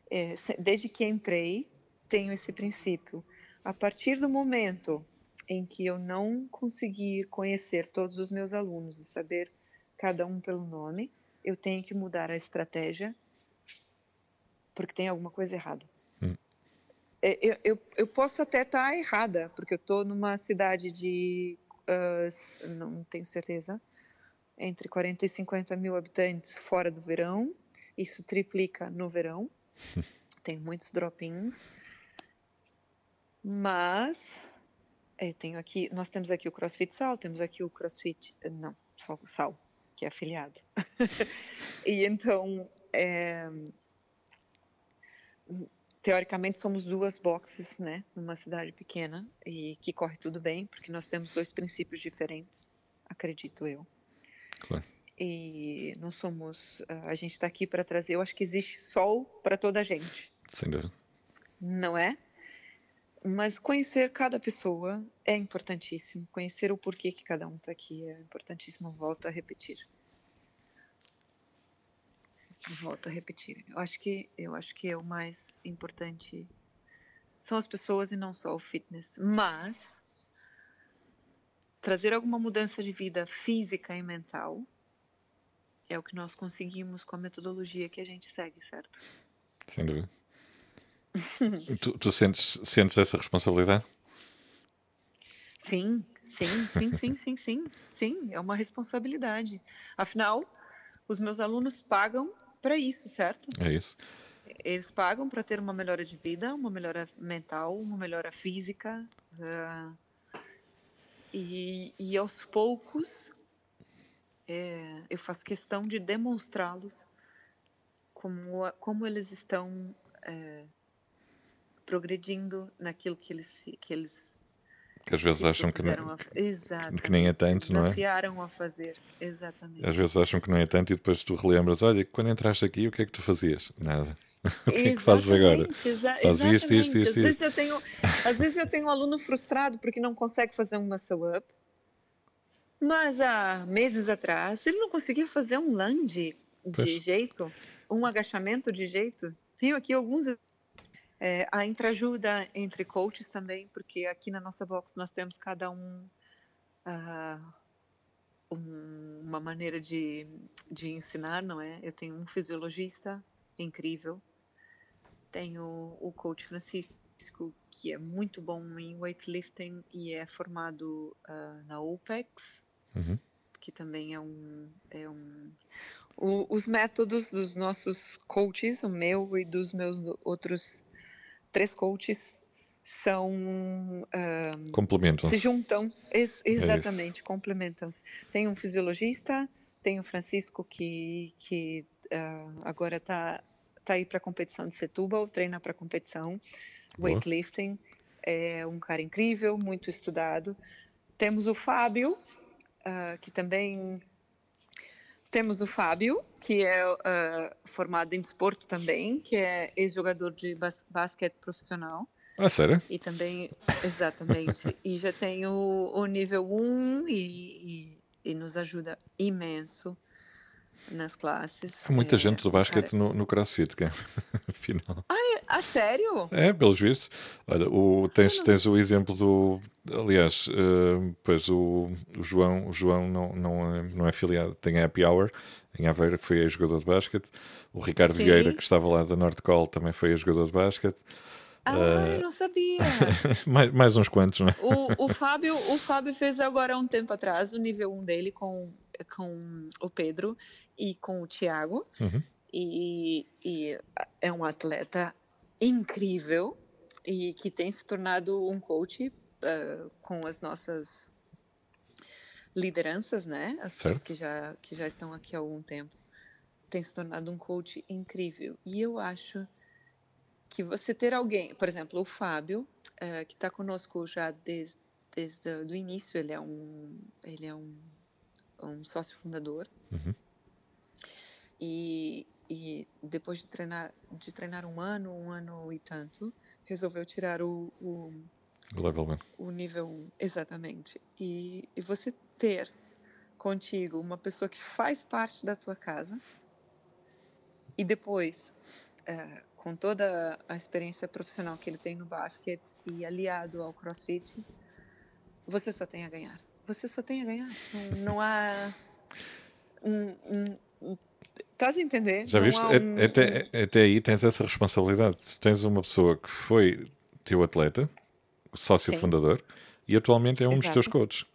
É, desde que entrei, tenho esse princípio. A partir do momento em que eu não conseguir conhecer todos os meus alunos e saber cada um pelo nome, eu tenho que mudar a estratégia porque tem alguma coisa errada. Hum. É, eu, eu, eu, posso até estar tá errada, porque eu estou numa cidade de, uh, não tenho certeza, entre 40 e 50 mil habitantes fora do verão. Isso triplica no verão. (laughs) tem muitos drop-ins. Mas é, tenho aqui, nós temos aqui o CrossFit Sal, temos aqui o CrossFit, não, só o Sal, que é afiliado. (laughs) e então, é, teoricamente somos duas boxes, né, numa cidade pequena e que corre tudo bem, porque nós temos dois princípios diferentes, acredito eu. Claro. E não somos, a gente está aqui para trazer, eu acho que existe sol para toda a gente. Sem dúvida. Não é? Mas conhecer cada pessoa é importantíssimo. Conhecer o porquê que cada um está aqui é importantíssimo. Volto a repetir volto a repetir. Eu acho que eu acho que é o mais importante são as pessoas e não só o fitness, mas trazer alguma mudança de vida física e mental é o que nós conseguimos com a metodologia que a gente segue, certo? Sem dúvida. (laughs) tu, tu sentes, sentes essa responsabilidade? Sim, sim, sim, sim, sim, sim, sim, é uma responsabilidade. Afinal, os meus alunos pagam para isso, certo? É isso. Eles pagam para ter uma melhora de vida, uma melhora mental, uma melhora física. Uh, e, e, aos poucos, é, eu faço questão de demonstrá-los como, como eles estão é, progredindo naquilo que eles, que eles que às vezes acham que, não, que nem é tanto, não é? Desafiaram a fazer, exatamente. Às vezes acham que não é tanto e depois tu relembras, olha, quando entraste aqui, o que é que tu fazias? Nada. (laughs) o que é que fazes agora? Exa Faz isto, isto, isto, às, Vezes eu tenho, às vezes eu tenho um aluno frustrado porque não consegue fazer um muscle-up, mas há meses atrás ele não conseguia fazer um lunge de pois. jeito, um agachamento de jeito. Tenho aqui alguns é, a entreajuda entre coaches também, porque aqui na nossa box nós temos cada um, uh, um uma maneira de, de ensinar, não é? Eu tenho um fisiologista incrível, tenho o coach Francisco, que é muito bom em weightlifting e é formado uh, na OPEX, uhum. que também é um, é um o, os métodos dos nossos coaches, o meu e dos meus outros três coaches são uh, complementam se juntam. Ex exatamente é complementam-se. Tem um fisiologista tem o Francisco que que uh, agora está tá aí para a competição de Setúbal treina para a competição weightlifting. É um cara incrível muito estudado. Temos o Fábio uh, que também temos o Fábio, que é uh, formado em desporto também, que é ex-jogador de bas basquete profissional. Ah, sério? E também, exatamente. (laughs) e já tem o, o nível 1 e, e, e, nos ajuda imenso nas classes. Há muita é, gente do basquete cara... no, no CrossFit, que é, (laughs) afinal. Ah? Ah, sério? É, pelos vistos. Olha, o, tens, tens o exemplo do. Aliás, uh, pois o, o, João, o João não, não, é, não é afiliado, tem a Happy Hour em Aveira, foi jogador de basquete. O Ricardo Sim. Vieira, que estava lá da Nordcol, também foi jogador de basquete. Ah, uh, eu não sabia. (laughs) mais, mais uns quantos, não é? O, o, Fábio, o Fábio fez agora um tempo atrás o nível 1 dele com, com o Pedro e com o Thiago. Uhum. E, e é um atleta incrível e que tem se tornado um coach uh, com as nossas lideranças, né? As certo. pessoas que já, que já estão aqui há algum tempo. Tem se tornado um coach incrível. E eu acho que você ter alguém, por exemplo, o Fábio, uh, que está conosco já desde, desde o início, ele é um, ele é um, um sócio fundador. Uhum. E, e depois de treinar, de treinar um ano, um ano e tanto, resolveu tirar o, o, Level o nível 1. Exatamente. E, e você ter contigo uma pessoa que faz parte da tua casa e depois, é, com toda a experiência profissional que ele tem no basquete e aliado ao crossfit, você só tem a ganhar. Você só tem a ganhar. Não, não há. Um, um, Estás a entender? Já viste? Um... Até, até aí tens essa responsabilidade. Tu tens uma pessoa que foi teu atleta, sócio Sim. fundador, e atualmente é um Exato. dos teus coaches.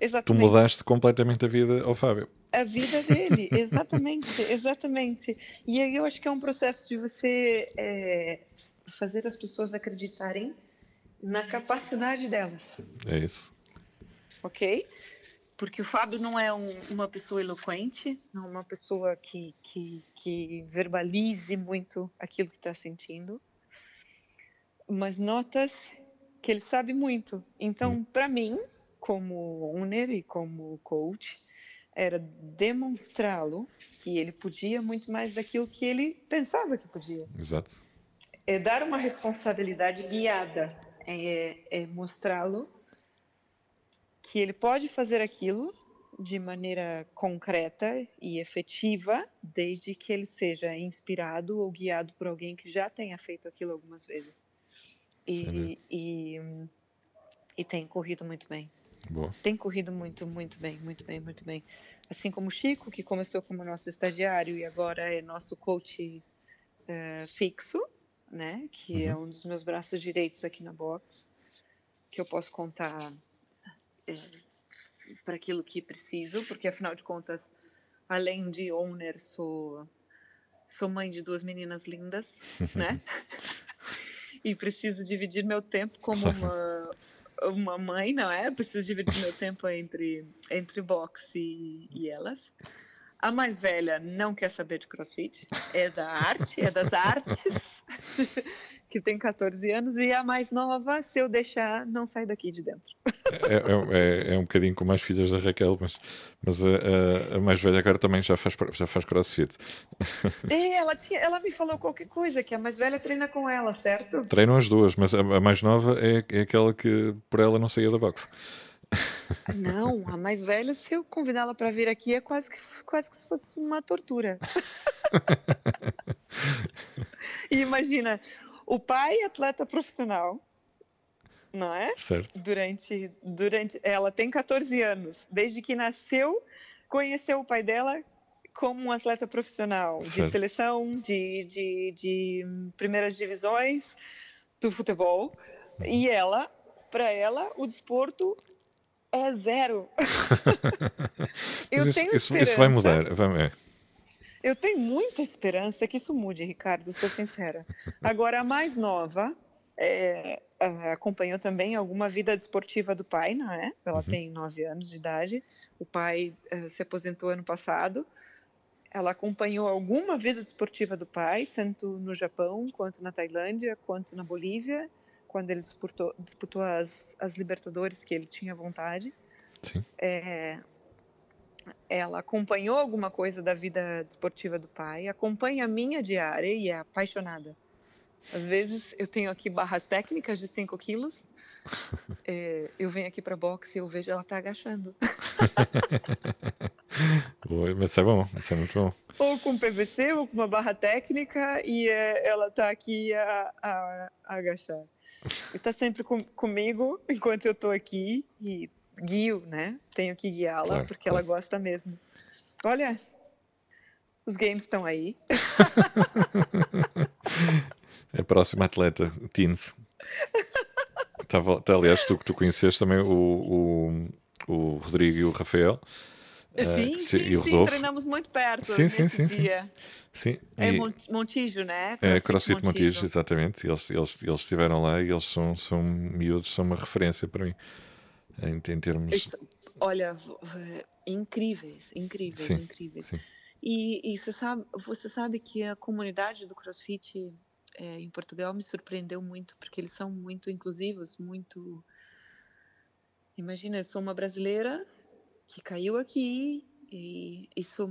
Exatamente. Tu mudaste completamente a vida ao Fábio. A vida dele, (laughs) exatamente, exatamente. E aí eu acho que é um processo de você é, fazer as pessoas acreditarem na capacidade delas. É isso. Ok? Porque o Fábio não é um, uma pessoa eloquente, não é uma pessoa que, que, que verbalize muito aquilo que está sentindo, mas notas que ele sabe muito. Então, hum. para mim, como owner e como coach, era demonstrá-lo que ele podia muito mais daquilo que ele pensava que podia. Exato. É dar uma responsabilidade guiada, é, é mostrá-lo que ele pode fazer aquilo de maneira concreta e efetiva, desde que ele seja inspirado ou guiado por alguém que já tenha feito aquilo algumas vezes. E, e, e, tem corrido muito bem. Boa. Tem corrido muito, muito bem, muito bem, muito bem. Assim como o Chico, que começou como nosso estagiário e agora é nosso coach uh, fixo, né? Que é uhum. é um dos meus braços direitos aqui na box, que eu posso contar é, para aquilo que preciso, porque afinal de contas, além de owner, sou, sou mãe de duas meninas lindas, (laughs) né? e preciso dividir meu tempo como uma, uma mãe, não é? Preciso dividir meu tempo entre, entre boxe e, e elas. A mais velha não quer saber de crossfit, é da arte, é das artes, (laughs) que tem 14 anos, e a mais nova, se eu deixar, não sai daqui de dentro. É, é, é, é um bocadinho como as filhas da Raquel, mas, mas a, a, a, mais velha agora também já faz, já faz crossfit. É, ela, tinha, ela me falou qualquer coisa, que a mais velha treina com ela, certo? Treinam as duas, mas a, a mais nova é, é aquela que por ela não saía da boxe. Não, a mais velha, se eu convidá-la para vir aqui, é quase que, quase que se fosse uma tortura. e (laughs) imagina, o pai atleta profissional, não é? Certo. Durante, durante, ela tem 14 anos, desde que nasceu, conheceu o pai dela como um atleta profissional certo. de seleção, de, de, de primeiras divisões do futebol, uhum. e ela, para ela, o desporto é zero. (laughs) eu isso, tenho isso, isso vai mudar. Vai, é. Eu tenho muita esperança que isso mude, Ricardo, sou sincera. Agora, a mais nova, é, acompanhou também alguma vida desportiva do pai, não é? Ela uhum. tem nove anos de idade. O pai uh, se aposentou ano passado. Ela acompanhou alguma vida desportiva do pai, tanto no Japão, quanto na Tailândia, quanto na Bolívia, quando ele disputou, disputou as, as Libertadores, que ele tinha vontade. Sim. É, ela acompanhou alguma coisa da vida desportiva do pai, acompanha a minha diária e é apaixonada. Às vezes eu tenho aqui barras técnicas de 5 quilos, (laughs) é, eu venho aqui para boxe e eu vejo ela tá agachando. (laughs) Oi, mas isso é bom, isso é muito bom. Ou com PVC, ou com uma barra técnica, e é, ela tá aqui a, a, a agachar. E tá sempre com, comigo enquanto eu tô aqui, e guio, né? Tenho que guiá-la claro, porque claro. ela gosta mesmo. Olha, os games estão aí. é (laughs) a próxima atleta, Teens. Tava, tá, aliás, tu que tu conheces também o, o, o Rodrigo e o Rafael. Eh, sim, uh, sim, e o sim, treinamos muito perto sim, sim, sim, dia. Sim. É Montijo, né? Crossfit é CrossFit Montijo. Montijo, exatamente. Eles, eles, eles estiveram lá e eles são, são miúdos, são uma referência para mim em, em termos. Olha, incríveis, incríveis, sim, incríveis. Sim. E, e você, sabe, você sabe que a comunidade do CrossFit é, em Portugal me surpreendeu muito, porque eles são muito inclusivos, muito. Imagina, eu sou uma brasileira que caiu aqui e, e sou,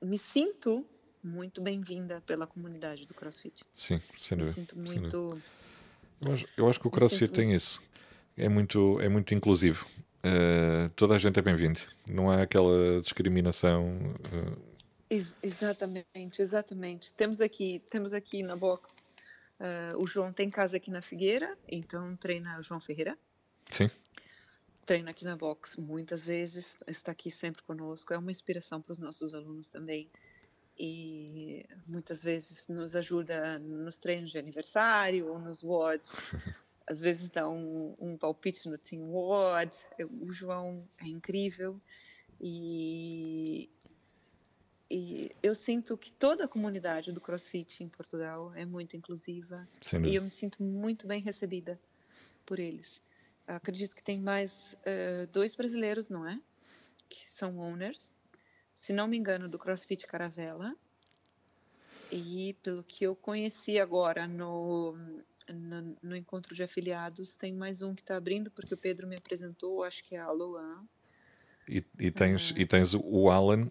me sinto muito bem-vinda pela comunidade do CrossFit. Sim, sem dúvida. Me sinto muito. Eu acho, eu acho que o CrossFit tem isso é muito, é muito inclusivo. Uh, toda a gente é bem-vindo. Não há aquela discriminação. Uh... Ex exatamente, exatamente. Temos aqui, temos aqui na box. Uh, o João tem casa aqui na Figueira, então treina o João Ferreira. Sim. Treina aqui na box muitas vezes, está aqui sempre conosco. É uma inspiração para os nossos alunos também. E muitas vezes nos ajuda nos treinos de aniversário ou nos WODs. (laughs) às vezes dá um, um palpite no Team Ward. O João é incrível e, e eu sinto que toda a comunidade do CrossFit em Portugal é muito inclusiva Sim. e eu me sinto muito bem recebida por eles. Acredito que tem mais uh, dois brasileiros, não é? Que são owners, se não me engano, do CrossFit Caravela. E pelo que eu conheci agora no no, no, encontro de afiliados tem mais um que está abrindo, porque o Pedro me apresentou, acho que é a Luan. E, e, tens, e tens o Alan,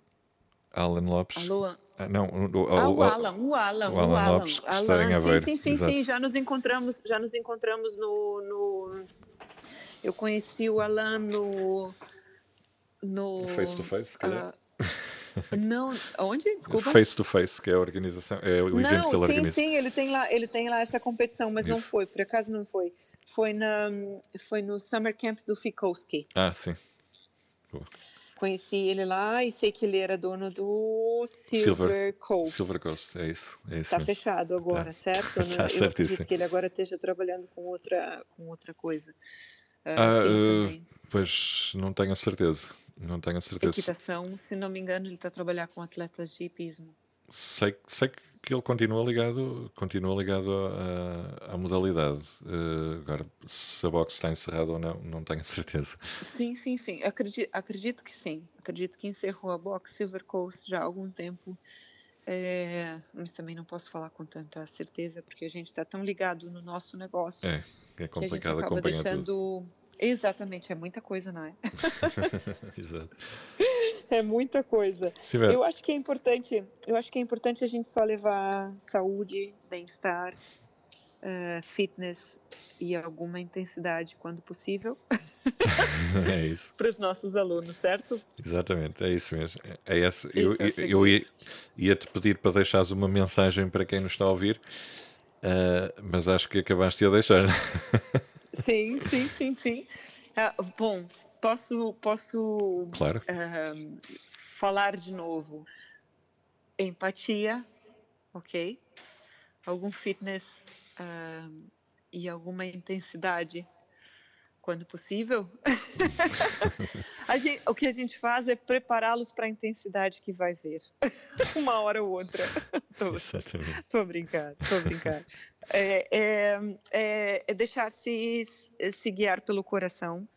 Alan Lopes. A. Ah, não, o, o, ah, o, Alan, o Alan, o Alan, Alan Lopes, Alan. Sim, sim, sim, sim, já nos encontramos, já nos encontramos no, no eu conheci o Alan no no face to face. Uh, não, onde? Desculpa. Face to Face, que é a organização, é o não, evento que ele sim, organiza. Sim, ele tem lá, ele tem lá essa competição, mas Isso. não foi, por acaso não foi. Foi na, foi no Summer Camp do Fikowski. Ah, sim. Boa. Conheci ele lá e sei que ele era dono do Silver, Silver Coast. Silver Coast, é isso. É isso tá fechado agora, tá. certo? (laughs) tá Eu acredito que ele agora esteja trabalhando com outra, com outra coisa. Uh, ah, uh, pois não tenho certeza. Não tenho a certeza. Equitação, se não me engano, ele está a trabalhar com atletas de hipismo. Sei, sei que ele continua ligado, continua ligado à, à modalidade. Uh, agora, se a boxe está encerrada ou não, não tenho certeza. Sim, sim, sim. Acredito, acredito que sim. Acredito que encerrou a boxe Silver Coast já há algum tempo. É, mas também não posso falar com tanta certeza porque a gente está tão ligado no nosso negócio. É, é complicado acompanhar deixando... tudo Exatamente, é muita coisa, não é? (laughs) (laughs) Exato. É muita coisa. Sim, eu acho que é importante, eu acho que é importante a gente só levar saúde, bem-estar, uh, fitness e alguma intensidade quando possível. (laughs) é isso. Para os nossos alunos, certo? Exatamente, é isso mesmo. É esse, eu, eu, eu ia, ia, te pedir para deixares uma mensagem para quem nos está a ouvir, uh, mas acho que acabaste de a deixar. Sim, sim, sim, sim. Uh, bom, posso, posso claro. uh, falar de novo. Empatia, ok? Algum fitness uh, e alguma intensidade quando possível. (laughs) gente, o que a gente faz é prepará-los para a intensidade que vai ver, (laughs) uma hora ou outra. (laughs) Tô, brincando, tô brincando. É, é, é, é deixar-se se guiar pelo coração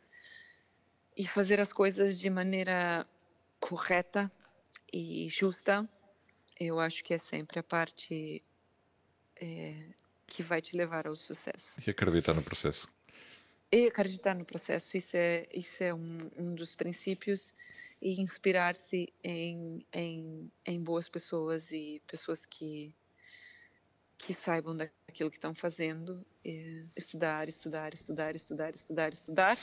e fazer as coisas de maneira correta e justa. Eu acho que é sempre a parte é, que vai te levar ao sucesso. E acreditar no processo. E acreditar no processo, isso é, isso é um, um dos princípios. E inspirar-se em, em, em boas pessoas e pessoas que, que saibam daquilo que estão fazendo. estudar, estudar, estudar, estudar, estudar, estudar.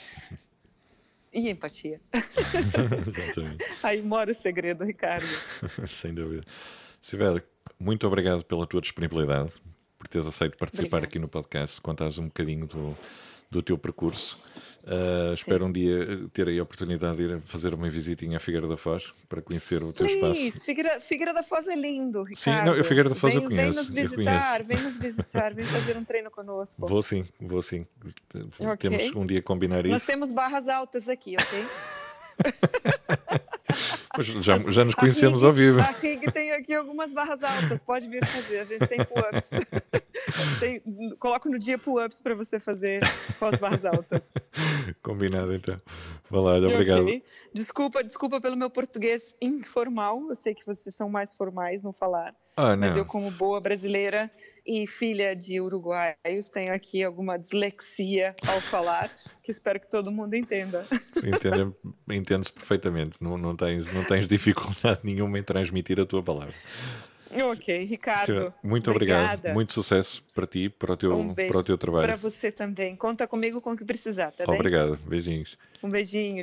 E empatia. (laughs) Exatamente. Aí mora o segredo, Ricardo. (laughs) Sem dúvida. Silvério, muito obrigado pela tua disponibilidade, por teres aceito participar Obrigada. aqui no podcast, contares um bocadinho do, do teu percurso. Uh, espero um dia ter aí a oportunidade de ir fazer uma visitinha à Figueira da Foz para conhecer o teu Please, espaço. Figueira, Figueira da Foz é lindo, Ricardo. Sim, não, eu Figueira da Foz vem, eu conheço. Vem nos visitar, vem nos visitar, vem fazer um treino conosco. Vou sim, vou sim. Okay. Temos um dia combinar isso. Nós temos barras altas aqui, ok? (laughs) Mas já, já nos conhecemos ao vivo. A Rig tem aqui algumas barras altas, pode vir fazer. A gente tem pull-ups. (laughs) coloco no dia pull-ups para você fazer com as barras altas. (laughs) Combinado, então. Lá, obrigado. Okay. Desculpa, desculpa pelo meu português informal. Eu sei que vocês são mais formais no falar. Ah, mas eu, como boa brasileira e filha de uruguaios, tenho aqui alguma dislexia ao falar, que espero que todo mundo entenda. Entende-se (laughs) perfeitamente. Não, não, tens, não tens dificuldade nenhuma em transmitir a tua palavra. Ok, Ricardo. Muito obrigada. obrigado. Muito sucesso para ti, para o teu, um para o teu trabalho. Para você também. Conta comigo com o que precisar, tá Obrigado. Beijinhos. Um beijinho.